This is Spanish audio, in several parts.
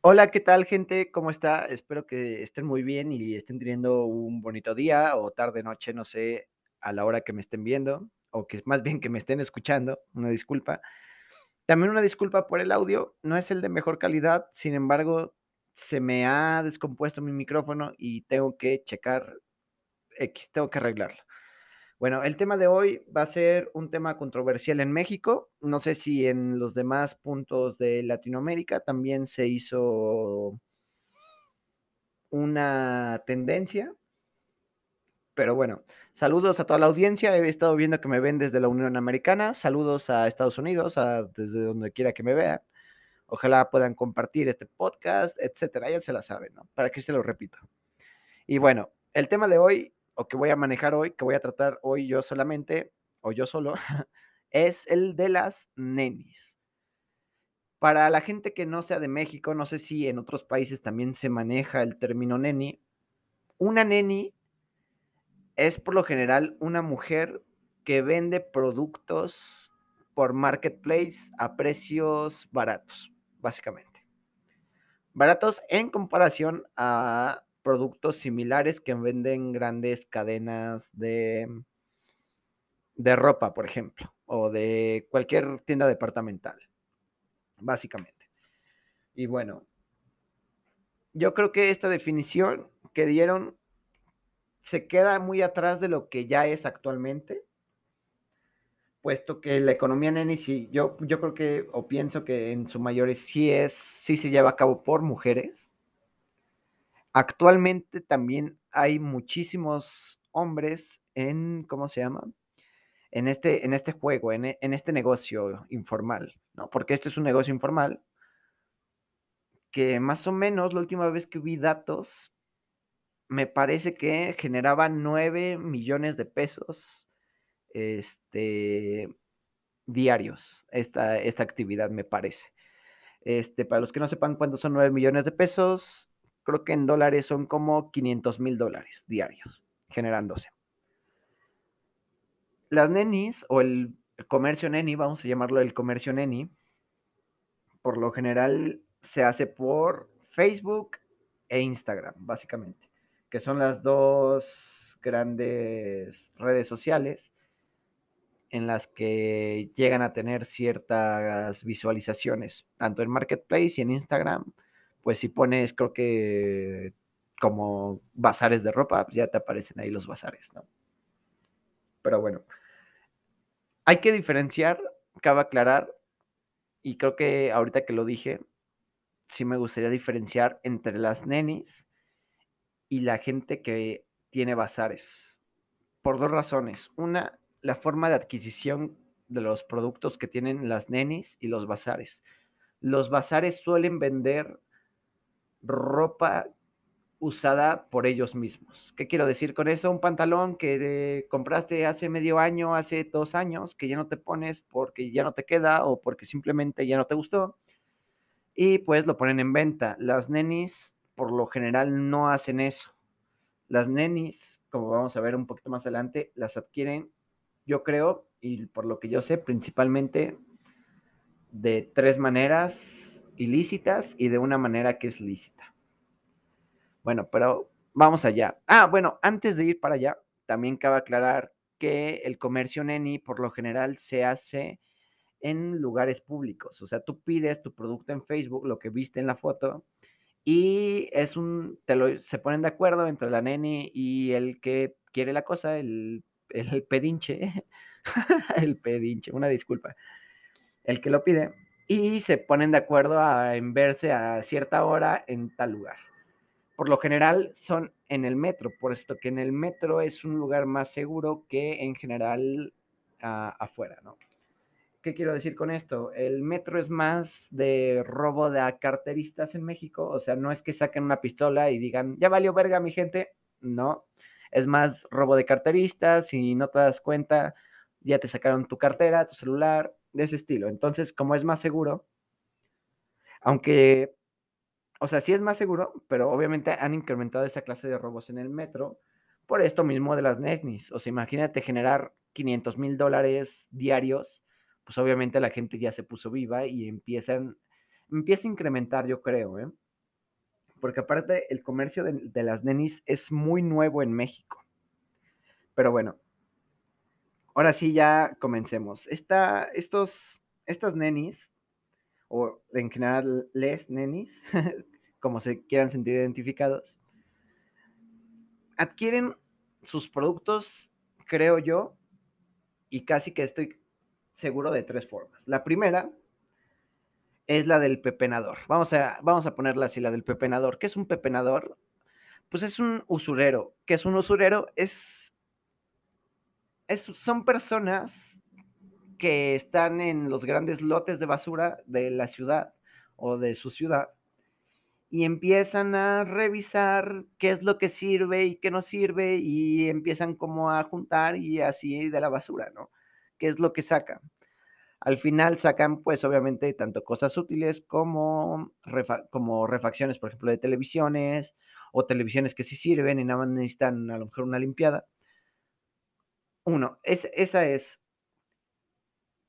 Hola, ¿qué tal, gente? ¿Cómo está? Espero que estén muy bien y estén teniendo un bonito día o tarde, noche, no sé, a la hora que me estén viendo o que más bien que me estén escuchando. Una disculpa. También una disculpa por el audio, no es el de mejor calidad, sin embargo, se me ha descompuesto mi micrófono y tengo que checar X, tengo que arreglarlo. Bueno, el tema de hoy va a ser un tema controversial en México. No sé si en los demás puntos de Latinoamérica también se hizo una tendencia. Pero bueno, saludos a toda la audiencia. He estado viendo que me ven desde la Unión Americana. Saludos a Estados Unidos, a desde donde quiera que me vean. Ojalá puedan compartir este podcast, etcétera. Ya se la saben, ¿no? Para que se lo repito. Y bueno, el tema de hoy o que voy a manejar hoy, que voy a tratar hoy yo solamente, o yo solo, es el de las nenis. Para la gente que no sea de México, no sé si en otros países también se maneja el término neni. Una neni es por lo general una mujer que vende productos por marketplace a precios baratos, básicamente. Baratos en comparación a productos similares que venden grandes cadenas de, de ropa, por ejemplo, o de cualquier tienda departamental, básicamente. Y bueno, yo creo que esta definición que dieron se queda muy atrás de lo que ya es actualmente, puesto que la economía neni sí, yo, yo creo que, o pienso que en su mayoría sí es, sí se lleva a cabo por mujeres, Actualmente también hay muchísimos hombres en, ¿cómo se llama? En este, en este juego, en, en este negocio informal, ¿no? Porque este es un negocio informal que más o menos la última vez que vi datos, me parece que generaba 9 millones de pesos este, diarios esta, esta actividad, me parece. Este, para los que no sepan cuántos son 9 millones de pesos, creo que en dólares son como 500 mil dólares diarios generándose. Las nenis o el comercio neni, vamos a llamarlo el comercio neni, por lo general se hace por Facebook e Instagram, básicamente, que son las dos grandes redes sociales en las que llegan a tener ciertas visualizaciones, tanto en Marketplace y en Instagram pues si pones, creo que como bazares de ropa, pues, ya te aparecen ahí los bazares, ¿no? Pero bueno, hay que diferenciar, cabe aclarar, y creo que ahorita que lo dije, sí me gustaría diferenciar entre las nenis y la gente que tiene bazares. Por dos razones. Una, la forma de adquisición de los productos que tienen las nenis y los bazares. Los bazares suelen vender ropa usada por ellos mismos. ¿Qué quiero decir con eso? Un pantalón que compraste hace medio año, hace dos años, que ya no te pones porque ya no te queda o porque simplemente ya no te gustó. Y pues lo ponen en venta. Las nenis por lo general no hacen eso. Las nenis, como vamos a ver un poquito más adelante, las adquieren, yo creo, y por lo que yo sé, principalmente de tres maneras ilícitas y de una manera que es lícita. Bueno, pero vamos allá. Ah, bueno, antes de ir para allá, también cabe aclarar que el comercio neni por lo general se hace en lugares públicos. O sea, tú pides tu producto en Facebook, lo que viste en la foto, y es un, te lo, se ponen de acuerdo entre la neni y el que quiere la cosa, el, el pedinche, el pedinche, una disculpa, el que lo pide, y se ponen de acuerdo a, en verse a cierta hora en tal lugar. Por lo general son en el metro, por esto que en el metro es un lugar más seguro que en general afuera, ¿no? ¿Qué quiero decir con esto? El metro es más de robo de carteristas en México, o sea, no es que saquen una pistola y digan, ya valió verga mi gente, no, es más robo de carteristas, y no te das cuenta, ya te sacaron tu cartera, tu celular, de ese estilo. Entonces, como es más seguro, aunque, o sea, sí es más seguro, pero obviamente han incrementado esa clase de robos en el metro por esto mismo de las NESNIS. O sea, imagínate generar 500 mil dólares diarios, pues obviamente la gente ya se puso viva y empiezan, empieza a incrementar, yo creo, ¿eh? porque aparte el comercio de, las nenis es muy nuevo en México. Pero bueno, ahora sí ya comencemos. Estos, estas nenis, o en general les nenis, como se quieran sentir identificados, adquieren sus productos, creo yo, y casi que estoy seguro de tres formas. La primera es la del pepenador. Vamos a, vamos a ponerla así, la del pepenador. ¿Qué es un pepenador? Pues es un usurero. ¿Qué es un usurero? Es, son personas que están en los grandes lotes de basura de la ciudad o de su ciudad y empiezan a revisar qué es lo que sirve y qué no sirve y empiezan como a juntar y así de la basura, ¿no? ¿Qué es lo que sacan? Al final sacan, pues obviamente, tanto cosas útiles como, como refacciones, por ejemplo, de televisiones o televisiones que sí sirven y nada más necesitan a lo mejor una limpiada. Uno, es, esa es,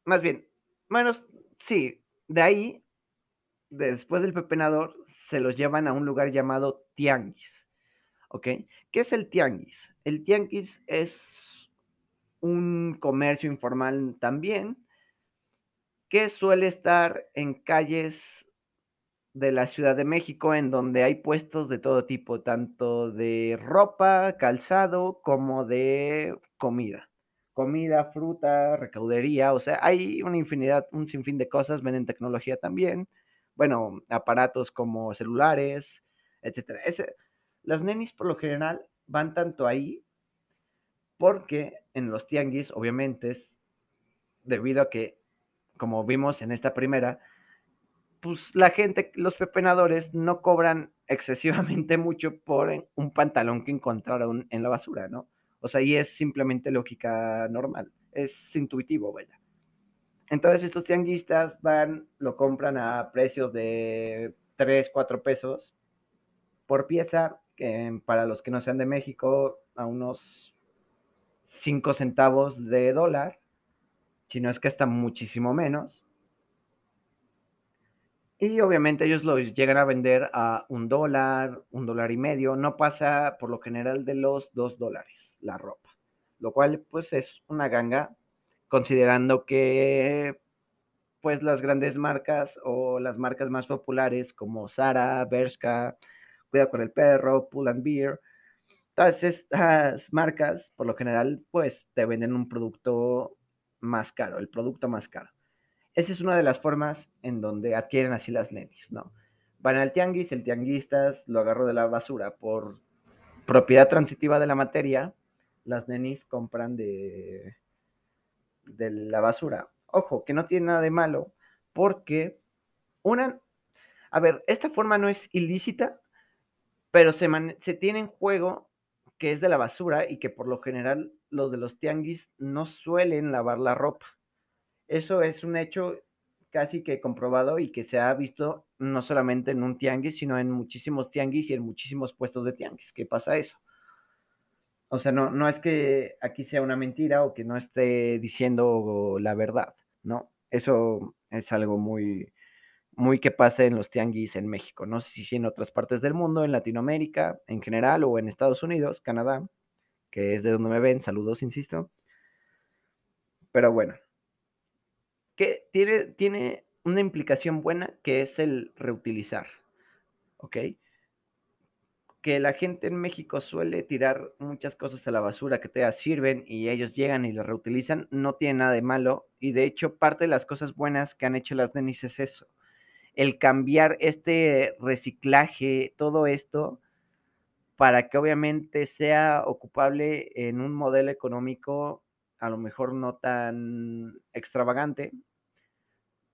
más bien, bueno, sí, de ahí después del pepenador, se los llevan a un lugar llamado tianguis. ¿Ok? ¿Qué es el tianguis? El tianguis es un comercio informal también que suele estar en calles de la Ciudad de México en donde hay puestos de todo tipo, tanto de ropa, calzado, como de comida. Comida, fruta, recaudería, o sea, hay una infinidad, un sinfín de cosas, venden tecnología también bueno, aparatos como celulares, etcétera. las nenis por lo general van tanto ahí porque en los tianguis, obviamente, es debido a que, como vimos en esta primera, pues la gente, los pepenadores no cobran excesivamente mucho por un pantalón que encontraron en la basura, ¿no? O sea, y es simplemente lógica normal, es intuitivo, vaya. Entonces estos tianguistas van, lo compran a precios de 3, 4 pesos por pieza, para los que no sean de México, a unos 5 centavos de dólar, si no es que hasta muchísimo menos. Y obviamente ellos lo llegan a vender a un dólar, un dólar y medio, no pasa por lo general de los dos dólares la ropa, lo cual pues es una ganga considerando que pues las grandes marcas o las marcas más populares como Zara, Bershka, Cuida con el Perro, Pull and Beer, todas estas marcas por lo general pues te venden un producto más caro, el producto más caro. Esa es una de las formas en donde adquieren así las nenis, ¿no? Van al tianguis, el tianguistas lo agarro de la basura por propiedad transitiva de la materia, las nenis compran de de la basura. Ojo, que no tiene nada de malo, porque una, a ver, esta forma no es ilícita, pero se, se tiene en juego que es de la basura y que por lo general los de los tianguis no suelen lavar la ropa. Eso es un hecho casi que comprobado y que se ha visto no solamente en un tianguis, sino en muchísimos tianguis y en muchísimos puestos de tianguis. ¿Qué pasa eso? O sea, no, no es que aquí sea una mentira o que no esté diciendo la verdad, ¿no? Eso es algo muy, muy que pasa en los tianguis en México. No sé si en otras partes del mundo, en Latinoamérica en general o en Estados Unidos, Canadá, que es de donde me ven. Saludos, insisto. Pero bueno, que tiene, tiene una implicación buena que es el reutilizar. ¿Ok? que la gente en México suele tirar muchas cosas a la basura que te sirven y ellos llegan y las reutilizan, no tiene nada de malo. Y de hecho, parte de las cosas buenas que han hecho las Denis es eso. El cambiar este reciclaje, todo esto, para que obviamente sea ocupable en un modelo económico a lo mejor no tan extravagante,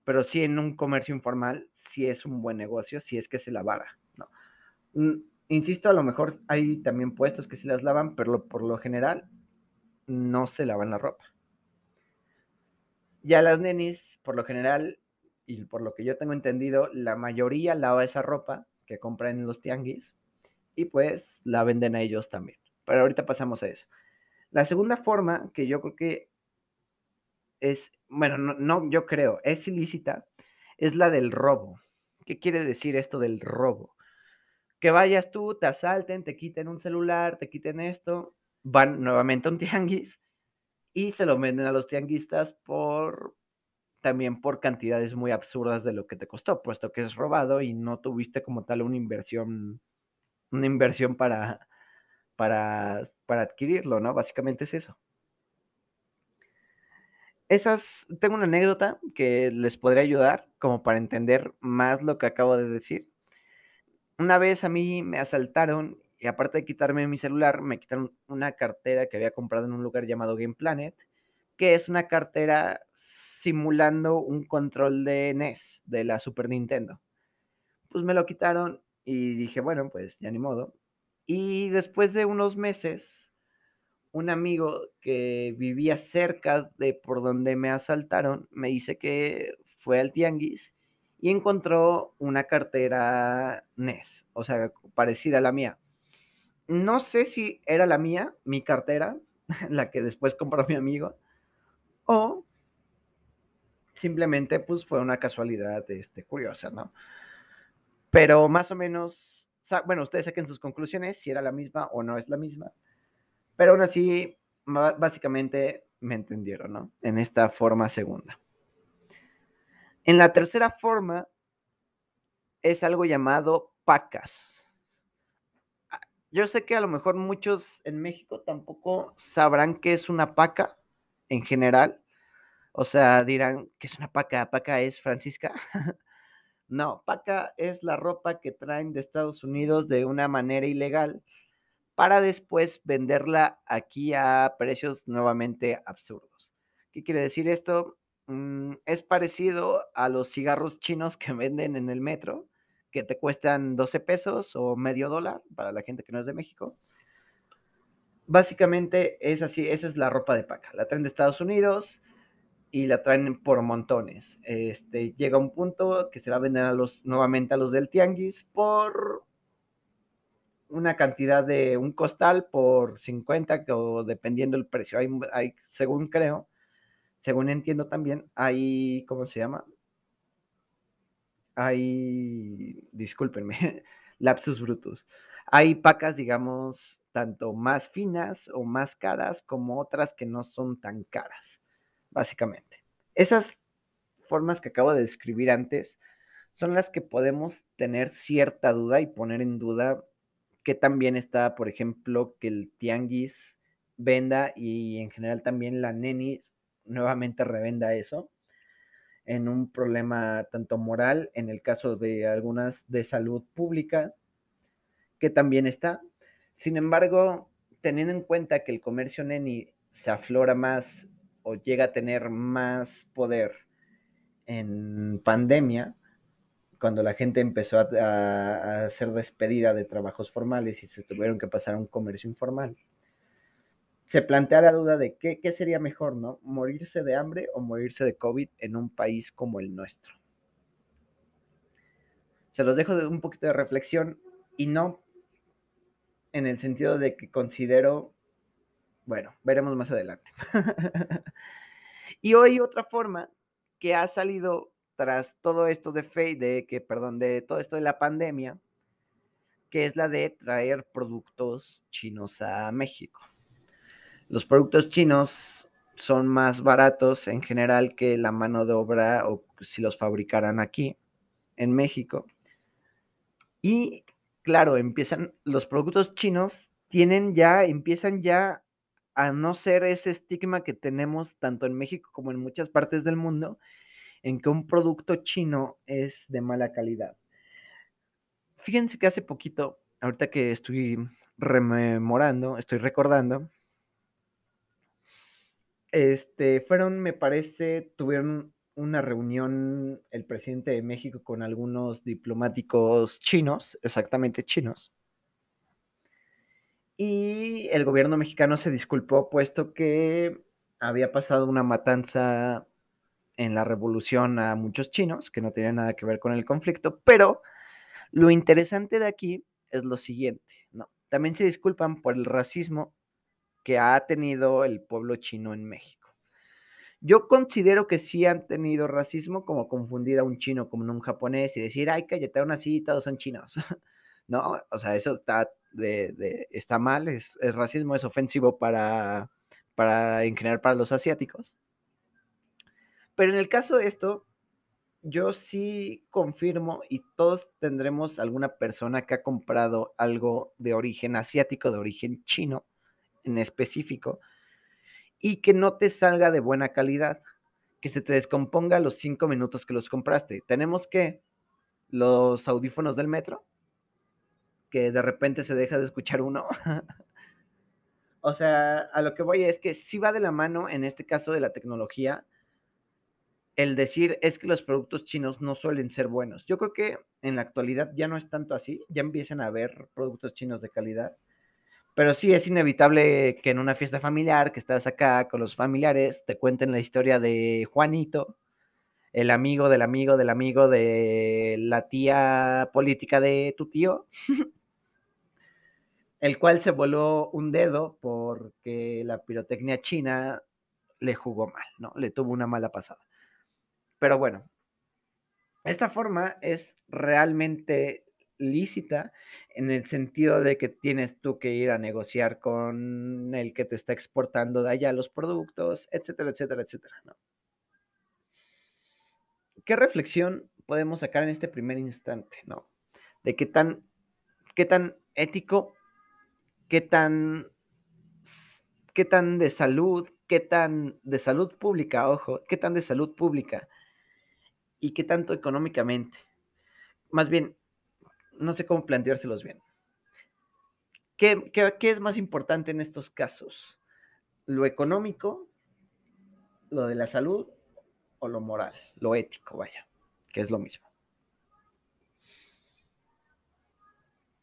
pero sí en un comercio informal, sí es un buen negocio, si es que se lavara. ¿no? Mm, Insisto, a lo mejor hay también puestos que se las lavan, pero por lo general no se lavan la ropa. Ya las nenis, por lo general, y por lo que yo tengo entendido, la mayoría lava esa ropa que compran en los tianguis y pues la venden a ellos también. Pero ahorita pasamos a eso. La segunda forma que yo creo que es, bueno, no, no yo creo, es ilícita, es la del robo. ¿Qué quiere decir esto del robo? que vayas tú, te asalten, te quiten un celular, te quiten esto, van nuevamente a un tianguis y se lo venden a los tianguistas por también por cantidades muy absurdas de lo que te costó, puesto que es robado y no tuviste como tal una inversión, una inversión para, para, para adquirirlo, ¿no? Básicamente es eso. Esas, tengo una anécdota que les podría ayudar como para entender más lo que acabo de decir. Una vez a mí me asaltaron y aparte de quitarme mi celular, me quitaron una cartera que había comprado en un lugar llamado Game Planet, que es una cartera simulando un control de NES de la Super Nintendo. Pues me lo quitaron y dije, bueno, pues ya ni modo. Y después de unos meses, un amigo que vivía cerca de por donde me asaltaron me dice que fue al tianguis y encontró una cartera NES, o sea, parecida a la mía. No sé si era la mía, mi cartera, la que después compró mi amigo, o simplemente pues fue una casualidad este, curiosa, ¿no? Pero más o menos, bueno, ustedes saquen sus conclusiones si era la misma o no es la misma, pero aún así, básicamente me entendieron, ¿no? En esta forma segunda. En la tercera forma es algo llamado pacas. Ah, yo sé que a lo mejor muchos en México tampoco sabrán qué es una paca en general. O sea, dirán que es una paca. Paca es Francisca. no, paca es la ropa que traen de Estados Unidos de una manera ilegal para después venderla aquí a precios nuevamente absurdos. ¿Qué quiere decir esto? Mm, es parecido a los cigarros chinos que venden en el metro, que te cuestan 12 pesos o medio dólar para la gente que no es de México. Básicamente es así, esa es la ropa de paca. La traen de Estados Unidos y la traen por montones. Este, llega un punto que se la venden a los, nuevamente a los del tianguis por una cantidad de un costal por 50 o dependiendo el precio. Hay, hay según creo, según entiendo también, hay, ¿cómo se llama? Hay, discúlpenme, lapsus brutus. Hay pacas, digamos, tanto más finas o más caras como otras que no son tan caras, básicamente. Esas formas que acabo de describir antes son las que podemos tener cierta duda y poner en duda que también está, por ejemplo, que el tianguis venda y en general también la neni nuevamente revenda eso en un problema tanto moral, en el caso de algunas de salud pública, que también está. Sin embargo, teniendo en cuenta que el comercio neni se aflora más o llega a tener más poder en pandemia, cuando la gente empezó a, a, ser despedida de trabajos formales y se tuvieron que pasar a un comercio informal, se plantea la duda de qué, qué, sería mejor, ¿no? Morirse de hambre o morirse de COVID en un país como el nuestro. Se los dejo de un poquito de reflexión y no en el sentido de que considero, bueno, veremos más adelante. y hoy otra forma que ha salido tras todo esto de fe, de que, perdón, de todo esto de la pandemia, que es la de traer productos chinos a México. Los productos chinos son más baratos en general que la mano de obra o si los fabricaran aquí en México. Y claro, empiezan los productos chinos tienen ya empiezan ya a no ser ese estigma que tenemos tanto en México como en muchas partes del mundo en que un producto chino es de mala calidad. Fíjense que hace poquito, ahorita que estoy rememorando, estoy recordando, este, fueron, me parece, tuvieron una reunión el presidente de México con algunos diplomáticos chinos, exactamente chinos. Y el gobierno mexicano se disculpó puesto que había pasado una matanza en la revolución a muchos chinos que no tenían nada que ver con el conflicto, pero lo interesante de aquí es lo siguiente, ¿no? También se disculpan por el racismo que ha tenido el pueblo chino en México. Yo considero que sí han tenido racismo, como confundir a un chino con un japonés y decir, ay, cállate, aún así todos son chinos. ¿no? O sea, eso está, de, está mal, es, racismo, es ofensivo para, para, en para los asiáticos. Pero en el caso de esto, yo sí confirmo y todos tendremos alguna persona que ha comprado algo de origen asiático, de origen chino en específico, y que no te salga de buena calidad, que se te descomponga los cinco minutos que los compraste. Tenemos que los audífonos del metro, que de repente se deja de escuchar uno. o sea, a lo que voy es que sí va de la mano, en este caso de la tecnología, el decir es que los productos chinos no suelen ser buenos. Yo creo que en la actualidad ya no es tanto así, ya empiezan a haber productos chinos de calidad, pero sí es inevitable que en una fiesta familiar, que estás acá con los familiares, te cuenten la historia de Juanito, el amigo del amigo del amigo de la tía política de tu tío, el cual se voló un dedo porque la pirotecnia china le jugó mal, ¿no? Le tuvo una mala pasada. Pero bueno, esta forma es realmente lícita en el sentido de que tienes tú que ir a negociar con el que te está exportando de allá los productos, etcétera, etcétera, etcétera. ¿Qué reflexión podemos sacar en este primer instante, no? De qué tan, qué tan ético, qué tan, qué tan de salud, qué tan de salud pública, ojo, qué tan de salud pública y qué tanto económicamente. Más bien, no sé cómo planteárselos bien. ¿Qué, es más importante en estos casos? ¿Lo económico, lo de la salud o lo moral, lo ético, vaya, que es lo mismo?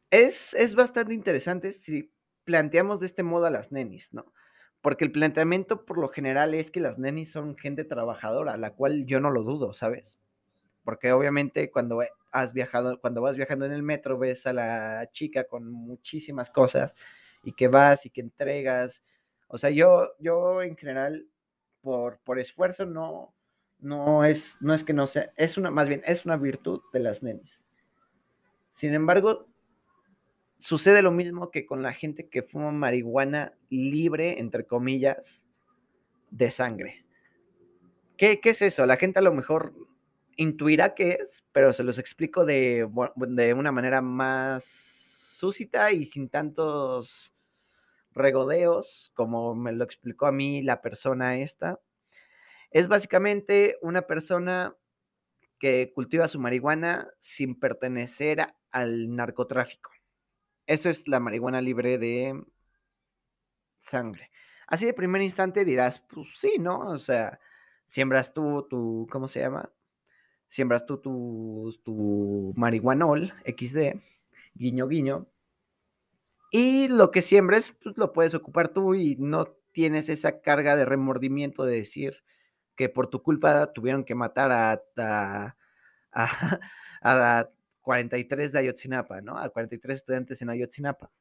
Es, es bastante interesante si planteamos de este modo a las nenis, ¿no? Porque el planteamiento por lo general es que las nenis son gente trabajadora, la cual yo no lo dudo, ¿sabes? Porque obviamente cuando has viajado, cuando vas viajando en el metro, ves a la chica con muchísimas cosas y que vas y que entregas. O sea, yo, yo en general, por, por esfuerzo, no, no es, no es que no sea, es una, más bien, es una virtud de las nenes. Sin embargo, sucede lo mismo que con la gente que fuma marihuana libre, entre comillas, de sangre. ¿Qué, ¿Qué, es eso? La gente a lo mejor intuirá qué es, pero se los explico de, de una manera más súcita y sin tantos regodeos, como me lo explicó a mí la persona esta. Es básicamente una persona que cultiva su marihuana sin pertenecer al narcotráfico. Eso es la marihuana libre de sangre. Así de primer instante dirás, pues sí, ¿no? O sea, siembras tú tu, ¿cómo se llama? Siembras tú tu, tu marihuanol XD, guiño, guiño, y lo que siembres, pues lo puedes ocupar tú y no tienes esa carga de remordimiento de decir que por tu culpa tuvieron que matar a, a, a, 43 de Ayotzinapa, ¿no? A 43 estudiantes en Ayotzinapa.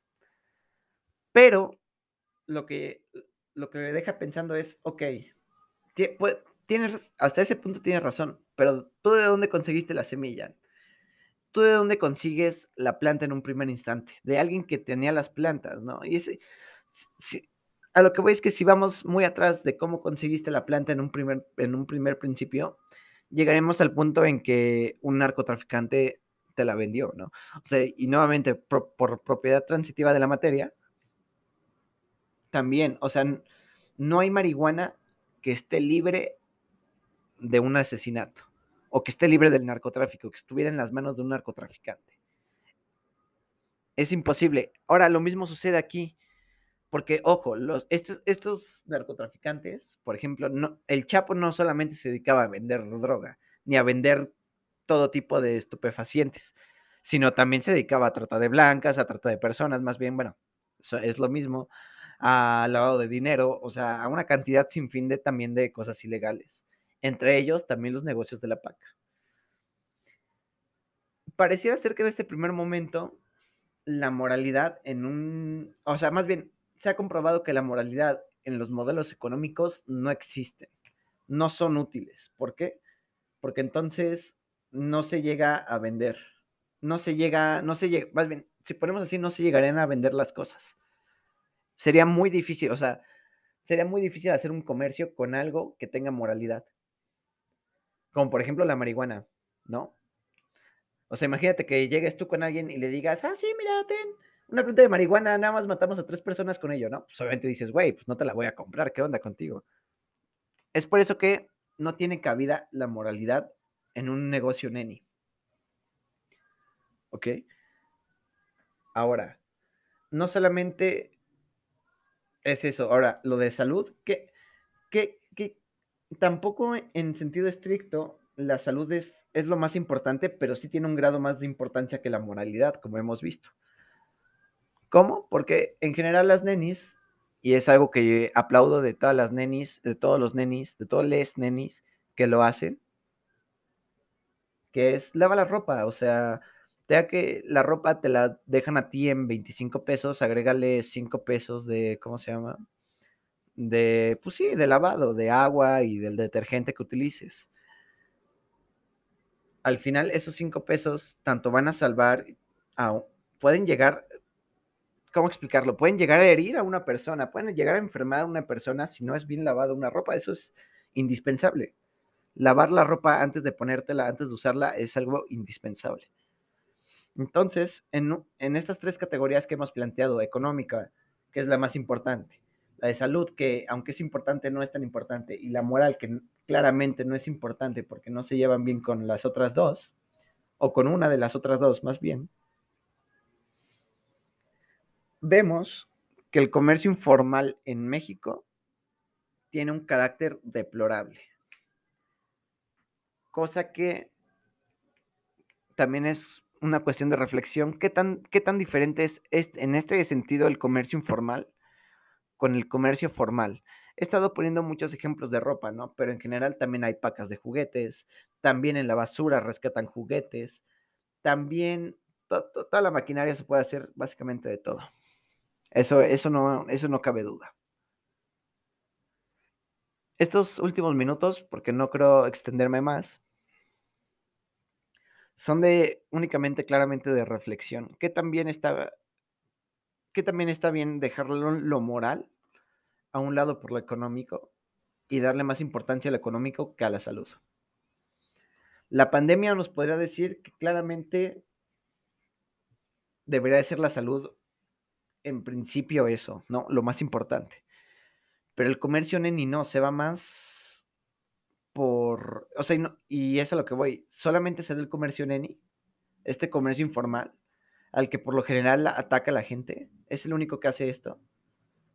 Pero lo que, lo que me deja pensando es, ok, tienes, hasta ese punto tienes razón, pero ¿tú de dónde conseguiste la semilla? ¿Tú de dónde consigues la planta en un primer instante? De alguien que tenía las plantas, ¿no? Y ese, a lo que voy es que si vamos muy atrás de cómo conseguiste la planta en un primer, en un primer principio, llegaremos al punto en que un narcotraficante te la vendió, ¿no? O sea, y nuevamente, por, por propiedad transitiva de la materia, también, o sea, no hay marihuana que esté libre de un asesinato o que esté libre del narcotráfico, que estuviera en las manos de un narcotraficante. Es imposible. Ahora, lo mismo sucede aquí, porque, ojo, los, estos, estos narcotraficantes, por ejemplo, no, el Chapo no solamente se dedicaba a vender droga, ni a vender todo tipo de estupefacientes, sino también se dedicaba a trata de blancas, a trata de personas, más bien, bueno, es lo mismo, a lavado de dinero, o sea, a una cantidad sin fin de también de cosas ilegales entre ellos también los negocios de la PAC. Pareciera ser que en este primer momento la moralidad en un, o sea, más bien se ha comprobado que la moralidad en los modelos económicos no existe, no son útiles. ¿Por qué? Porque entonces no se llega a vender, no se llega, no se llega, más bien, si ponemos así, no se llegarían a vender las cosas. Sería muy difícil, o sea, sería muy difícil hacer un comercio con algo que tenga moralidad. Como por ejemplo la marihuana, ¿no? O sea, imagínate que llegues tú con alguien y le digas, ah, sí, mira, ten una planta de marihuana, nada más matamos a tres personas con ello, ¿no? Pues obviamente dices, güey, pues no te la voy a comprar, ¿qué onda contigo? Es por eso que no tiene cabida la moralidad en un negocio neni. ¿Ok? Ahora, no solamente es eso, ahora, lo de salud, que, que tampoco en sentido estricto la salud es, es lo más importante, pero sí tiene un grado más de importancia que la moralidad, como hemos visto. ¿Cómo? Porque en general las nenis, y es algo que aplaudo de todas las nenis, de todos los nenis, de todos les nenis que lo hacen, que es lava la ropa, o sea, ya que la ropa te la dejan a ti en 25 pesos, agrégale 5 pesos de, ¿cómo se llama? De, pues sí, de lavado, de agua y del detergente que utilices al final esos cinco pesos tanto van a salvar, a, pueden llegar, ¿cómo explicarlo? Pueden llegar a herir a una persona, pueden llegar a enfermar a una persona si no es bien lavada una ropa, eso es indispensable. Lavar la ropa antes de ponértela, antes de usarla, es algo indispensable. Entonces, en, en estas tres categorías que hemos planteado, económica, que es la más importante, la de salud, que aunque es importante, no es tan importante, y la moral, que claramente no es importante porque no se llevan bien con las otras dos, o con una de las otras dos más bien, vemos que el comercio informal en México tiene un carácter deplorable. Cosa que también es una cuestión de reflexión. ¿Qué tan, qué tan diferente es en este sentido el comercio informal con el comercio formal. He estado poniendo muchos ejemplos de ropa, ¿no? Pero en general también hay pacas de juguetes, también en la basura rescatan juguetes, también toda la maquinaria se puede hacer básicamente de todo. Eso, eso, no, eso no cabe duda. Estos últimos minutos, porque no creo extenderme más, son de únicamente claramente de reflexión. ¿Qué también está, qué también está bien dejarlo lo moral a un lado por lo económico y darle más importancia a lo económico que a la salud. La pandemia nos podría decir que claramente debería ser la salud en principio eso, ¿no? Lo más importante. Pero el comercio neni no, se va más por, o sea, y, no, y es a lo que voy, solamente se da el comercio neni, este comercio informal, al que por lo general ataca a la gente, es el único que hace esto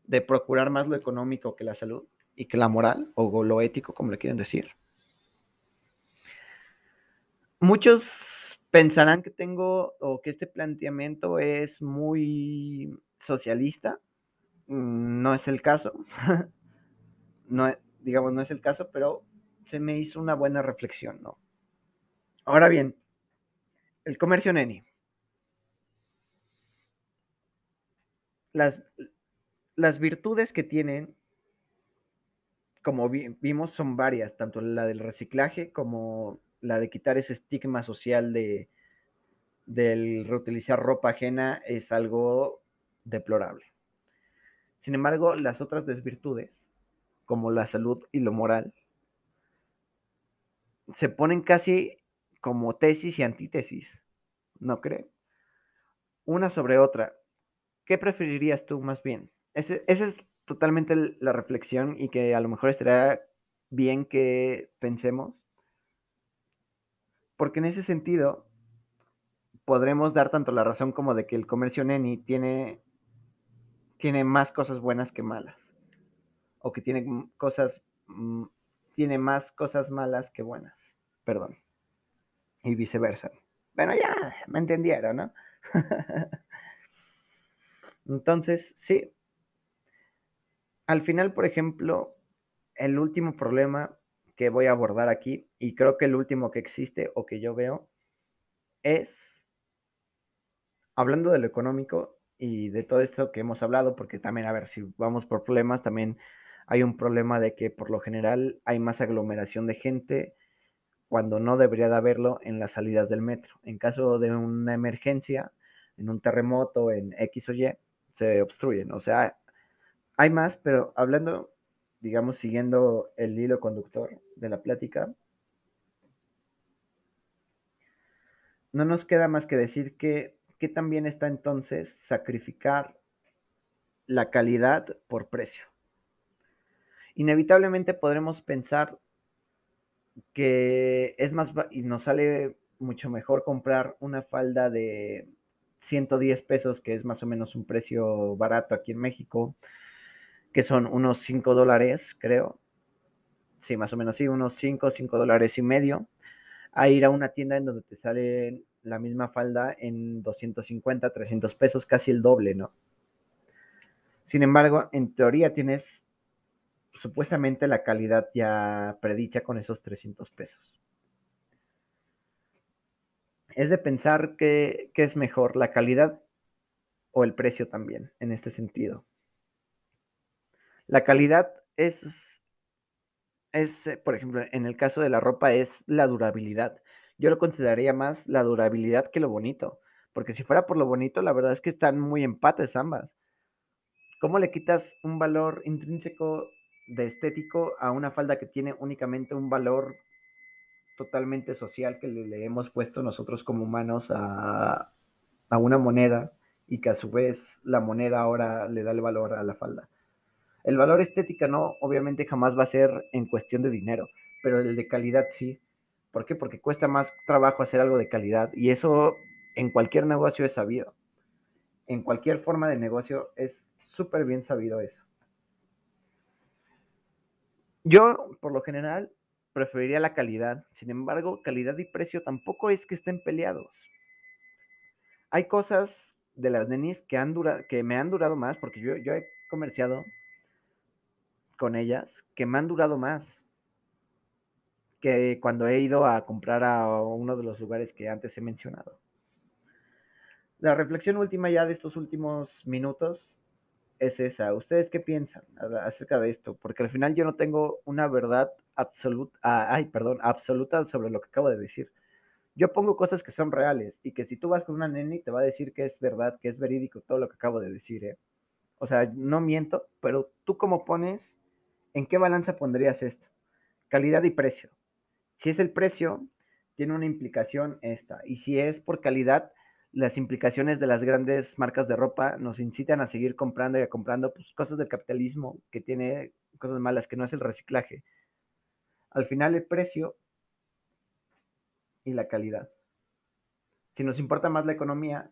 de procurar más lo económico que la salud y que la moral o lo ético, como le quieren decir. Muchos pensarán que tengo o que este planteamiento es muy socialista. Mm, no es el caso. no, digamos, no es el caso, pero se me hizo una buena reflexión, ¿no? Ahora bien, el comercio neni. Las, las virtudes que tienen, como vimos, son varias, tanto la del reciclaje como la de quitar ese estigma social de del reutilizar ropa ajena es algo deplorable. Sin embargo, las otras desvirtudes, como la salud y lo moral, se ponen casi como tesis y antítesis, ¿no cree? Una sobre otra. ¿Qué preferirías tú más bien? esa es totalmente la reflexión y que a lo mejor estaría bien que pensemos. Porque en ese sentido podremos dar tanto la razón como de que el comercio neni tiene, tiene más cosas buenas que malas. O que tiene cosas, mm, tiene más cosas malas que buenas. Perdón. Y viceversa. Bueno, ya, me entendieron, ¿no? Entonces, sí, al final, por ejemplo, el último problema que voy a abordar aquí, y creo que el último que existe o que yo veo, es, hablando de lo económico y de todo esto que hemos hablado, porque también, a ver, si vamos por problemas, también hay un problema de que por lo general hay más aglomeración de gente cuando no debería de haberlo en las salidas del metro. En caso de una emergencia, en un terremoto, en X o Y, se obstruyen. O sea, hay más, pero hablando, digamos, siguiendo el hilo conductor de la plática, no nos queda más que decir que, que también está entonces sacrificar la calidad por precio. Inevitablemente podremos pensar que es más y nos sale mucho mejor comprar una falda de 110 pesos, que es más o menos un precio barato aquí en México, que son unos 5 dólares, creo. Sí, más o menos sí, unos 5, 5 dólares y medio. A ir a una tienda en donde te sale la misma falda en 250, 300 pesos, casi el doble, ¿no? Sin embargo, en teoría tienes supuestamente la calidad ya predicha con esos 300 pesos. Es de pensar que, es mejor, la calidad o el precio también, en este sentido. La calidad es, es, por ejemplo, en el caso de la ropa, es la durabilidad. Yo lo consideraría más la durabilidad que lo bonito, porque si fuera por lo bonito, la verdad es que están muy empates ambas. ¿Cómo le quitas un valor intrínseco de estético a una falda que tiene únicamente un valor totalmente social que le, hemos puesto nosotros como humanos a, a, una moneda y que a su vez la moneda ahora le da el valor a la falda. El valor estética no, obviamente jamás va a ser en cuestión de dinero, pero el de calidad sí. ¿Por qué? Porque cuesta más trabajo hacer algo de calidad y eso en cualquier negocio es sabido. En cualquier forma de negocio es súper bien sabido eso. Yo, por lo general, preferiría la calidad. Sin embargo, calidad y precio tampoco es que estén peleados. Hay cosas de las nenis que, han que me han durado más, porque yo, yo he comerciado con ellas, que me han durado más que cuando he ido a comprar a uno de los lugares que antes he mencionado. La reflexión última ya de estos últimos minutos es esa. ¿Ustedes qué piensan acerca de esto? Porque al final yo no tengo una verdad absoluta, ay, perdón, absoluta sobre lo que acabo de decir. Yo pongo cosas que son reales y que si tú vas con una neni te va a decir que es verdad, que es verídico todo lo que acabo de decir, ¿eh? O sea, no miento, pero tú cómo pones, ¿en qué balanza pondrías esto? Calidad y precio. Si es el precio, tiene una implicación esta. Y si es por calidad, las implicaciones de las grandes marcas de ropa nos incitan a seguir comprando y a comprando pues, cosas del capitalismo que tiene cosas malas, que no es el reciclaje. Al final el precio y la calidad. Si nos importa más la economía,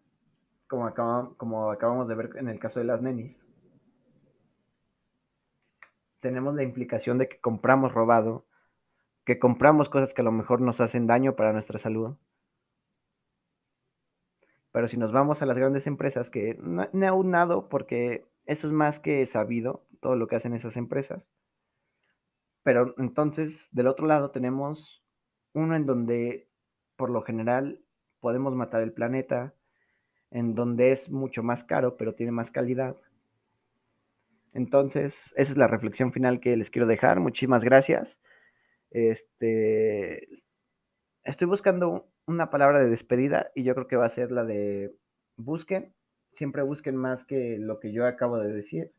como, acabamos de ver en el caso de las nenis, tenemos la implicación de que compramos robado, que compramos cosas que a lo mejor nos hacen daño para nuestra salud pero si nos vamos a las grandes empresas, que no, he aunado porque eso es más que sabido, todo lo que hacen esas empresas. Pero entonces, del otro lado tenemos uno en donde, por lo general, podemos matar el planeta, en donde es mucho más caro, pero tiene más calidad. Entonces, esa es la reflexión final que les quiero dejar. Muchísimas gracias. Este, estoy buscando una palabra de despedida y yo creo que va a ser la de busquen, siempre busquen más que lo que yo acabo de decir.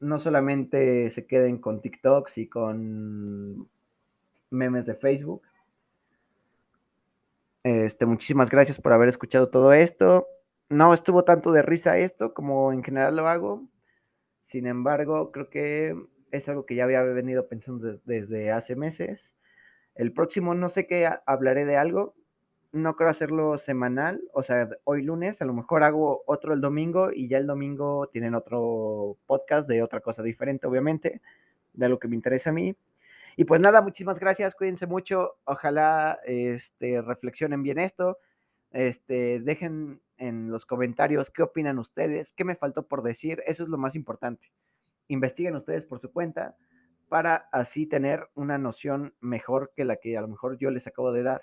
No solamente se queden con TikToks y con memes de Facebook. Este, muchísimas gracias por haber escuchado todo esto. No estuvo tanto de risa esto como en general lo hago. Sin embargo, creo que es algo que ya había venido pensando desde hace meses. El próximo no sé qué hablaré de algo. No creo hacerlo semanal, o sea, hoy lunes, a lo mejor hago otro el domingo y ya el domingo tienen otro podcast de otra cosa diferente, obviamente, de lo que me interesa a mí. Y pues nada, muchísimas gracias, cuídense mucho, ojalá este, reflexionen bien esto, este, dejen en los comentarios qué opinan ustedes, qué me faltó por decir, eso es lo más importante. Investiguen ustedes por su cuenta, para así tener una noción mejor que la que a lo mejor yo les acabo de dar.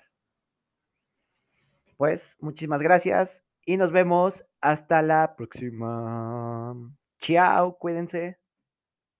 Pues muchísimas gracias y nos vemos hasta la próxima. Chao, cuídense.